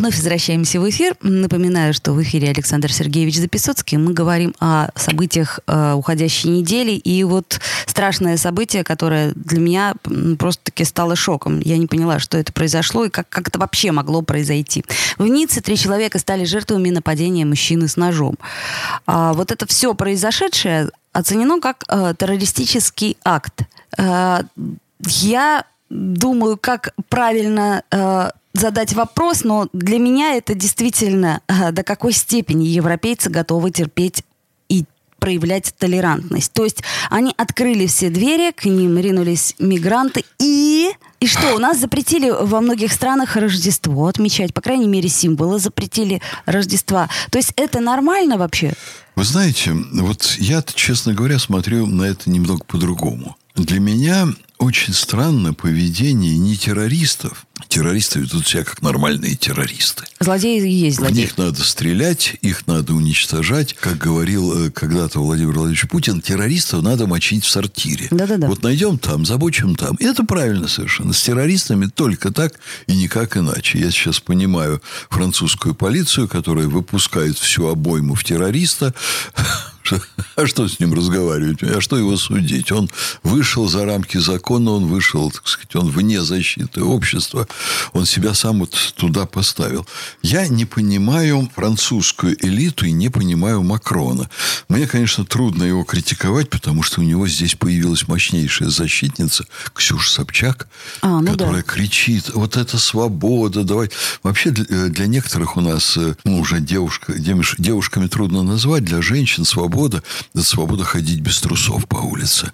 Вновь возвращаемся в эфир. Напоминаю, что в эфире Александр Сергеевич Записоцкий. Мы говорим о событиях э, уходящей недели. И вот страшное событие, которое для меня просто-таки стало шоком. Я не поняла, что это произошло и как, как это вообще могло произойти. В Ницце три человека стали жертвами нападения мужчины с ножом. А вот это все произошедшее оценено как э, террористический акт. Э, я думаю, как правильно э, задать вопрос, но для меня это действительно э, до какой степени европейцы готовы терпеть и проявлять толерантность. То есть они открыли все двери, к ним ринулись мигранты и... И что, у нас запретили во многих странах Рождество отмечать, по крайней мере, символы запретили Рождества. То есть это нормально вообще? Вы знаете, вот я, честно говоря, смотрю на это немного по-другому. Для меня очень странно поведение не террористов. Террористы ведут себя как нормальные террористы. Злодеи и есть злодеи. В них надо стрелять, их надо уничтожать. Как говорил э, когда-то Владимир Владимирович Путин, террористов надо мочить в сортире. Да-да-да. Вот найдем там, забочим там. И это правильно совершенно. С террористами только так и никак иначе. Я сейчас понимаю французскую полицию, которая выпускает всю обойму в террориста, а что с ним разговаривать? А что его судить? Он вышел за рамки закона, он вышел, так сказать, он вне защиты общества. Он себя сам вот туда поставил. Я не понимаю французскую элиту и не понимаю Макрона. Мне, конечно, трудно его критиковать, потому что у него здесь появилась мощнейшая защитница Ксюша Собчак, а, ну которая да. кричит, вот это свобода, давай. Вообще для, для некоторых у нас, э, ну, уже девушка, девушками трудно назвать, для женщин свобода – это свобода ходить без трусов по улице.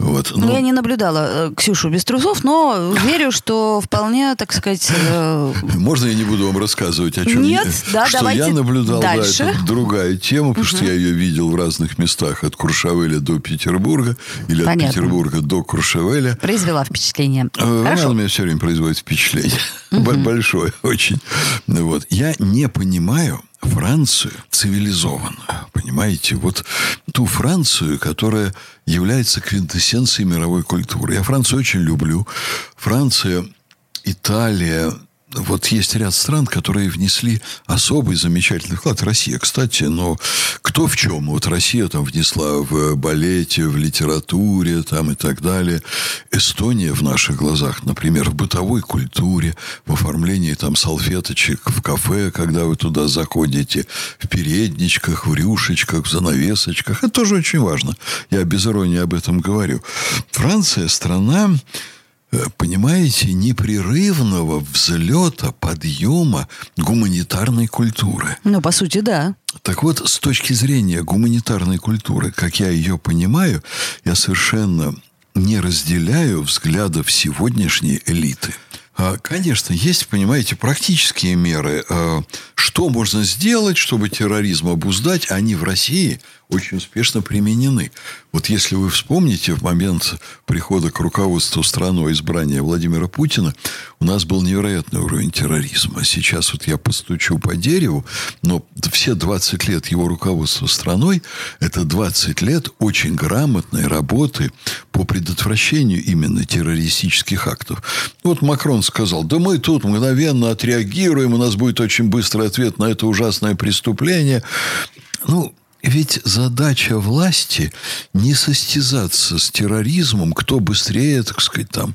Вот, ну, Я не наблюдала э, Ксюшу без трусов, но верю, что вполне, так сказать... Э... Можно я не буду вам рассказывать, о чем Нет, я, да, что давайте я наблюдал, дальше. да, это другая тема, потому угу. что я ее видел в разных местах, от Куршавеля до Петербурга, или Понятно. от Петербурга до Куршавеля. Произвела впечатление. Э, Хорошо. Она у меня все время производит впечатление. Угу. Большое очень. Вот. Я не понимаю, Францию цивилизованную, понимаете? Вот ту Францию, которая является квинтэссенцией мировой культуры. Я Францию очень люблю. Франция, Италия, вот есть ряд стран, которые внесли особый замечательный вклад. Россия, кстати, но кто в чем? Вот Россия там внесла в балете, в литературе там и так далее. Эстония в наших глазах, например, в бытовой культуре, в оформлении там салфеточек в кафе, когда вы туда заходите, в передничках, в рюшечках, в занавесочках. Это тоже очень важно. Я без иронии об этом говорю. Франция страна понимаете, непрерывного взлета, подъема гуманитарной культуры. Ну, по сути, да. Так вот, с точки зрения гуманитарной культуры, как я ее понимаю, я совершенно не разделяю взглядов сегодняшней элиты. А, конечно, есть, понимаете, практические меры. А, что можно сделать, чтобы терроризм обуздать? Они в России очень успешно применены. Вот если вы вспомните, в момент прихода к руководству страной избрания Владимира Путина, у нас был невероятный уровень терроризма. Сейчас вот я постучу по дереву, но все 20 лет его руководства страной, это 20 лет очень грамотной работы по предотвращению именно террористических актов. Вот Макрон сказал, да мы тут мгновенно отреагируем, у нас будет очень быстрый ответ на это ужасное преступление. Ну, ведь задача власти не состязаться с терроризмом, кто быстрее, так сказать, там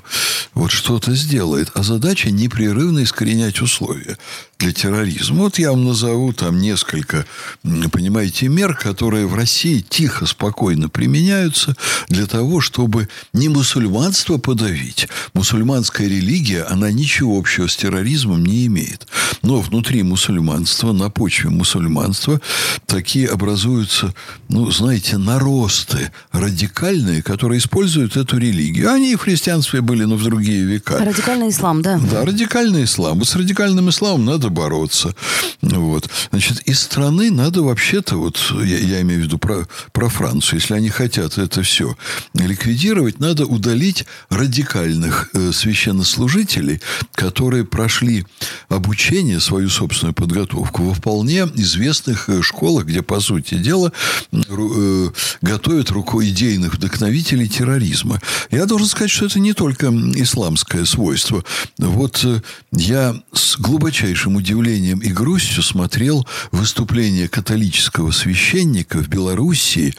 вот что-то сделает, а задача непрерывно искоренять условия для терроризма. Вот я вам назову там несколько, понимаете, мер, которые в России тихо, спокойно применяются для того, чтобы не мусульманство подавить. Мусульманская религия, она ничего общего с терроризмом не имеет. Но внутри мусульманства, на почве мусульманства, такие образуются, ну, знаете, наросты радикальные, которые используют эту религию. Они и в христианстве были, но в другие века. Радикальный ислам, да. Да, радикальный ислам. Вот с радикальным исламом надо надо бороться. Вот. Значит, из страны надо вообще-то, вот я, я имею в виду про, про Францию, если они хотят это все ликвидировать, надо удалить радикальных э, священнослужителей, которые прошли обучение, свою собственную подготовку во вполне известных э, школах, где, по сути дела, э, готовят руку идейных вдохновителей терроризма. Я должен сказать, что это не только исламское свойство. Вот э, я с глубочайшим удивлением и грустью смотрел выступление католического священника в Белоруссии,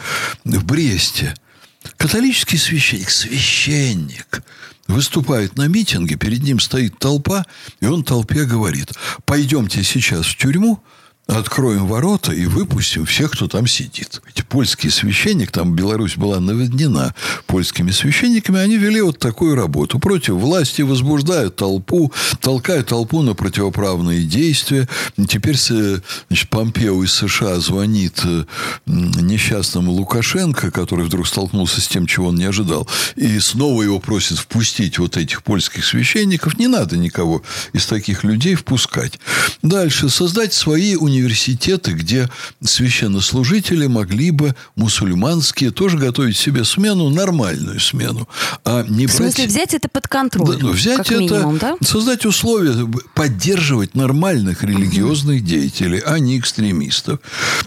в Бресте. Католический священник, священник, выступает на митинге, перед ним стоит толпа, и он толпе говорит, пойдемте сейчас в тюрьму, откроем ворота и выпустим всех, кто там сидит. Ведь польский священник, там Беларусь была наводнена польскими священниками, они вели вот такую работу. Против власти возбуждают толпу, толкают толпу на противоправные действия. Теперь значит, Помпео из США звонит э, несчастному Лукашенко, который вдруг столкнулся с тем, чего он не ожидал, и снова его просит впустить вот этих польских священников. Не надо никого из таких людей впускать. Дальше. Создать свои университеты университеты, где священнослужители могли бы мусульманские тоже готовить себе смену, нормальную смену. А не В брать... смысле, взять это под контроль? Да, ну, взять как это, минимум, да? создать условия, поддерживать нормальных религиозных деятелей, а не экстремистов.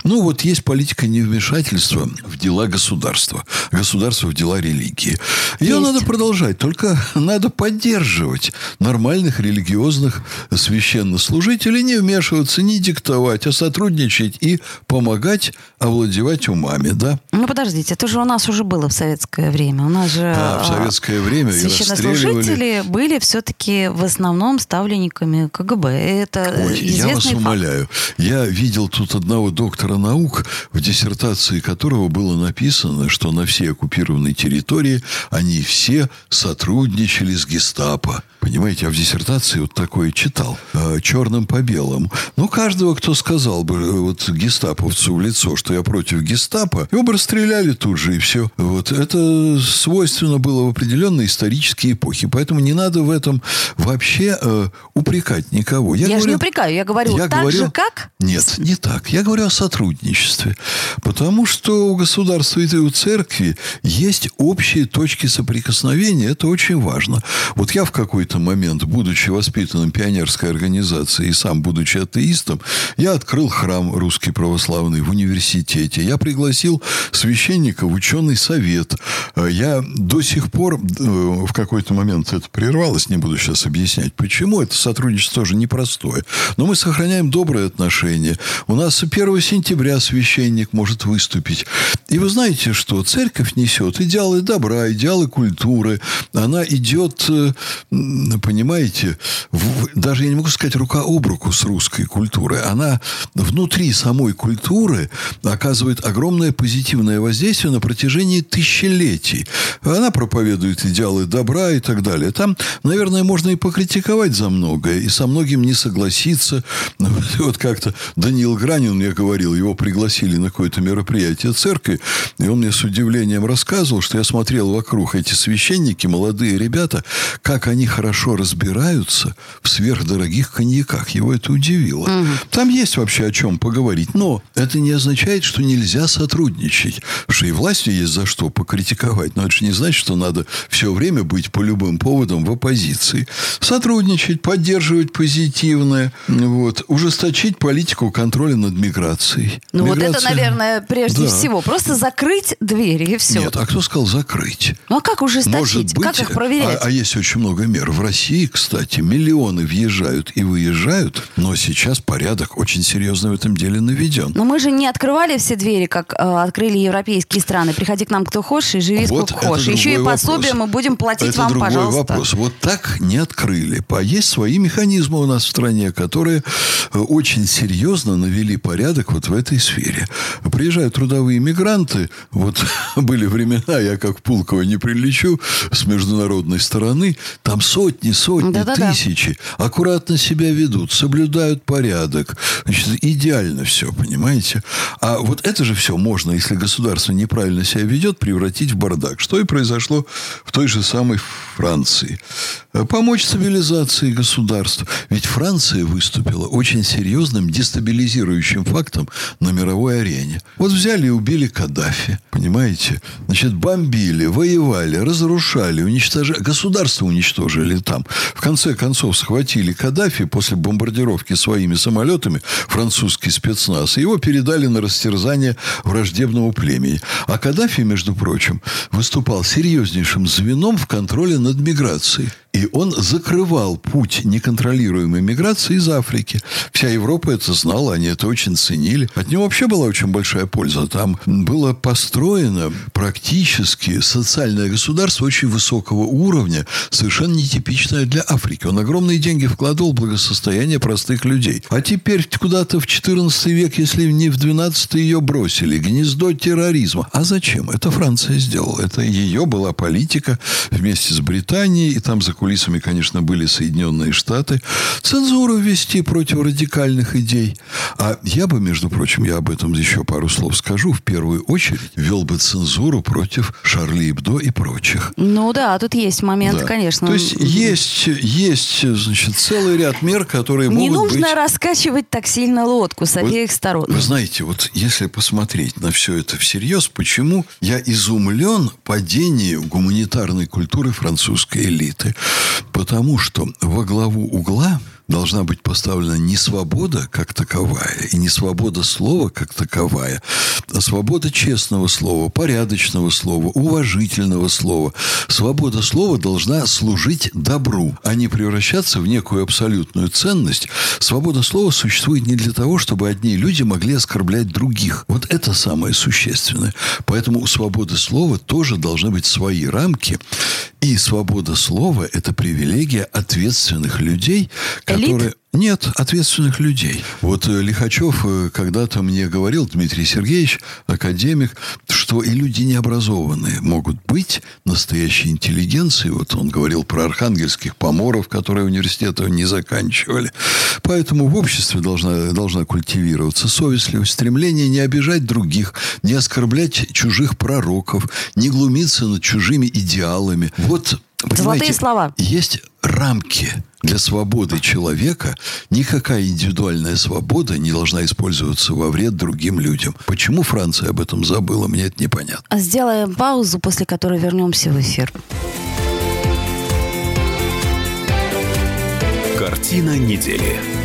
Ну, вот есть политика невмешательства в дела государства, государства в дела религии. Ее Есть. надо продолжать, только надо поддерживать нормальных религиозных священнослужителей, не вмешиваться, не диктовать, а сотрудничать и помогать овладевать умами, да? Ну, подождите, это же у нас уже было в советское время. У нас же Да, в а, советское время священнослужители были все-таки в основном ставленниками КГБ. Это Ой, я вас факт. умоляю. Я видел тут одного доктора наук, в диссертации которого было написано, что на всей оккупированной территории они все сотрудничали с гестапо. Понимаете, я в диссертации вот такое читал, э, черным по белому. Ну, каждого, кто сказал бы э, вот гестаповцу в лицо, что я против гестапо, его бы расстреляли тут же, и все. Вот. Это свойственно было в определенные исторические эпохи. Поэтому не надо в этом вообще э, упрекать никого. Я, же говорю- не упрекаю, я говорю, я так говорю- же как? Нет, не так. Я говорю о сотрудничестве. Потому что у государства и у церкви есть общие точки соприкосновения. Это очень важно. Вот я в какой-то момент, будучи воспитанным пионерской организацией и сам будучи атеистом, я открыл храм русский православный в университете. Я пригласил священника в ученый совет. Э, Я до сих пор э, в какой-то момент это прервалось, не буду сейчас объяснять, почему. Это сотрудничество тоже непростое. Но мы сохраняем добрые отношения. У нас 1 сентября священник может выступить. И вы знаете, что церковь несет идеалы добра, идеалы культуры. Она идет, э, понимаете, в- даже я не могу сказать рука об руку с русской культурой. Она внутри самой культуры оказывает огромное позитивное воздействие на протяжении тысячелетий. Она проповедует идеалы добра и так далее. Там, наверное, можно и покритиковать за многое, и со многим не согласиться. Вот как-то Даниил Гранин мне говорил, его пригласили на какое-то мероприятие церкви, и он мне с удивлением рассказывал, что я смотрел вокруг эти священники, молодые ребята, как они хорошо разбираются в сверхдорогих коньяках. Его это удивило. Там есть вообще о чем поговорить. Но это не означает, что нельзя сотрудничать. Потому что и властью есть за что покритиковать. Но это же не значит, что надо все время быть по любым поводам в оппозиции. Сотрудничать, поддерживать позитивное. Вот. Ужесточить политику контроля над миграцией. Ну вот это, Миграция- наверное, прежде Да. всего. Просто закрыть двери и все. Нет, а кто сказал закрыть? Ну а как ужесточить? Может быть, как их проверять? А, а есть очень много мер. В России, кстати, миллионы въезжают и выезжают, но сейчас порядок очень серьезно в этом деле наведен. Но мы же не открывали все двери, как э, открыли европейские страны. Приходи к нам кто хочешь и живи Вот сколько хочешь. Еще и пособие вопрос. мы будем платить Это вам, другой пожалуйста. вопрос. Вот так не открыли. А есть свои механизмы у нас в стране, которые э, очень серьезно навели порядок вот в этой сфере. Приезжают трудовые мигранты. Вот были времена, я как Пулково не прилечу с международной стороны. Там сотни, сотни, Да-да-да. тысячи аккуратно себя ведут, соблюдают порядок, Значит, идеально все, понимаете? А вот это же все можно, если государство неправильно себя ведет, превратить в бардак. Что и произошло в той же самой Франции. Помочь цивилизации государства. Ведь Франция выступила очень серьезным дестабилизирующим фактом на мировой арене. Вот взяли и убили Каддафи, понимаете? Значит, бомбили, воевали, разрушали, уничтожали. Государство уничтожили там. В конце концов, схватили Каддафи после бомбардировки своими самолетами, французский спецназ, его передали на растерзание враждебного племени. А Каддафи, между прочим, выступал серьезнейшим звеном в контроле над миграцией. И он закрывал путь неконтролируемой миграции из Африки. Вся Европа это знала, они это очень ценили. От него вообще была очень большая польза. Там было построено практически социальное государство очень высокого уровня, совершенно нетипичное для Африки. Он огромные деньги вкладывал в благосостояние простых людей. А теперь куда-то в 14 век, если не в 12 ее бросили. Гнездо терроризма. А зачем? Это Франция сделала. Это ее была политика вместе с Британией. И там за кулисами, конечно, были Соединенные Штаты. Цензуру ввести против радикальных идей. А я бы, между прочим, я об этом еще пару слов скажу, в первую очередь ввел бы цензуру против Шарли Эбдо и прочих. Ну да, тут есть момент, да. конечно. То есть есть, есть значит, целый ряд мер, которые Не могут нужно быть... раскачивать так сильно лодку с обеих сторон. Вы знаете, вот если посмотреть на все это всерьез, почему я изумлен падению гуманитарной культуры французской элиты? Потому что во главу угла должна быть поставлена не свобода как таковая, и не свобода слова как таковая, а свобода честного слова, порядочного слова, уважительного слова. Свобода слова должна служить добру, а не превращаться в некую абсолютную ценность. Свобода слова существует не для того, чтобы одни люди могли оскорблять других. Вот это самое существенное. Поэтому у свободы слова тоже должны быть свои рамки. И свобода слова – это привилегия ответственных людей, которые... Нет, ответственных людей. Вот э, Лихачев э, когда-то мне говорил, Дмитрий Сергеевич, академик, что и люди необразованные могут быть настоящей интеллигенцией. Вот он говорил про архангельских поморов, которые университеты не заканчивали. Поэтому в обществе должна, должна культивироваться совестливость, стремление не обижать других, не оскорблять чужих пророков, не глумиться над чужими идеалами. Вот Золотые слова. Есть рамки для свободы человека. Никакая индивидуальная свобода не должна использоваться во вред другим людям. Почему Франция об этом забыла, мне это непонятно. А сделаем паузу, после которой вернемся в эфир. Картина недели.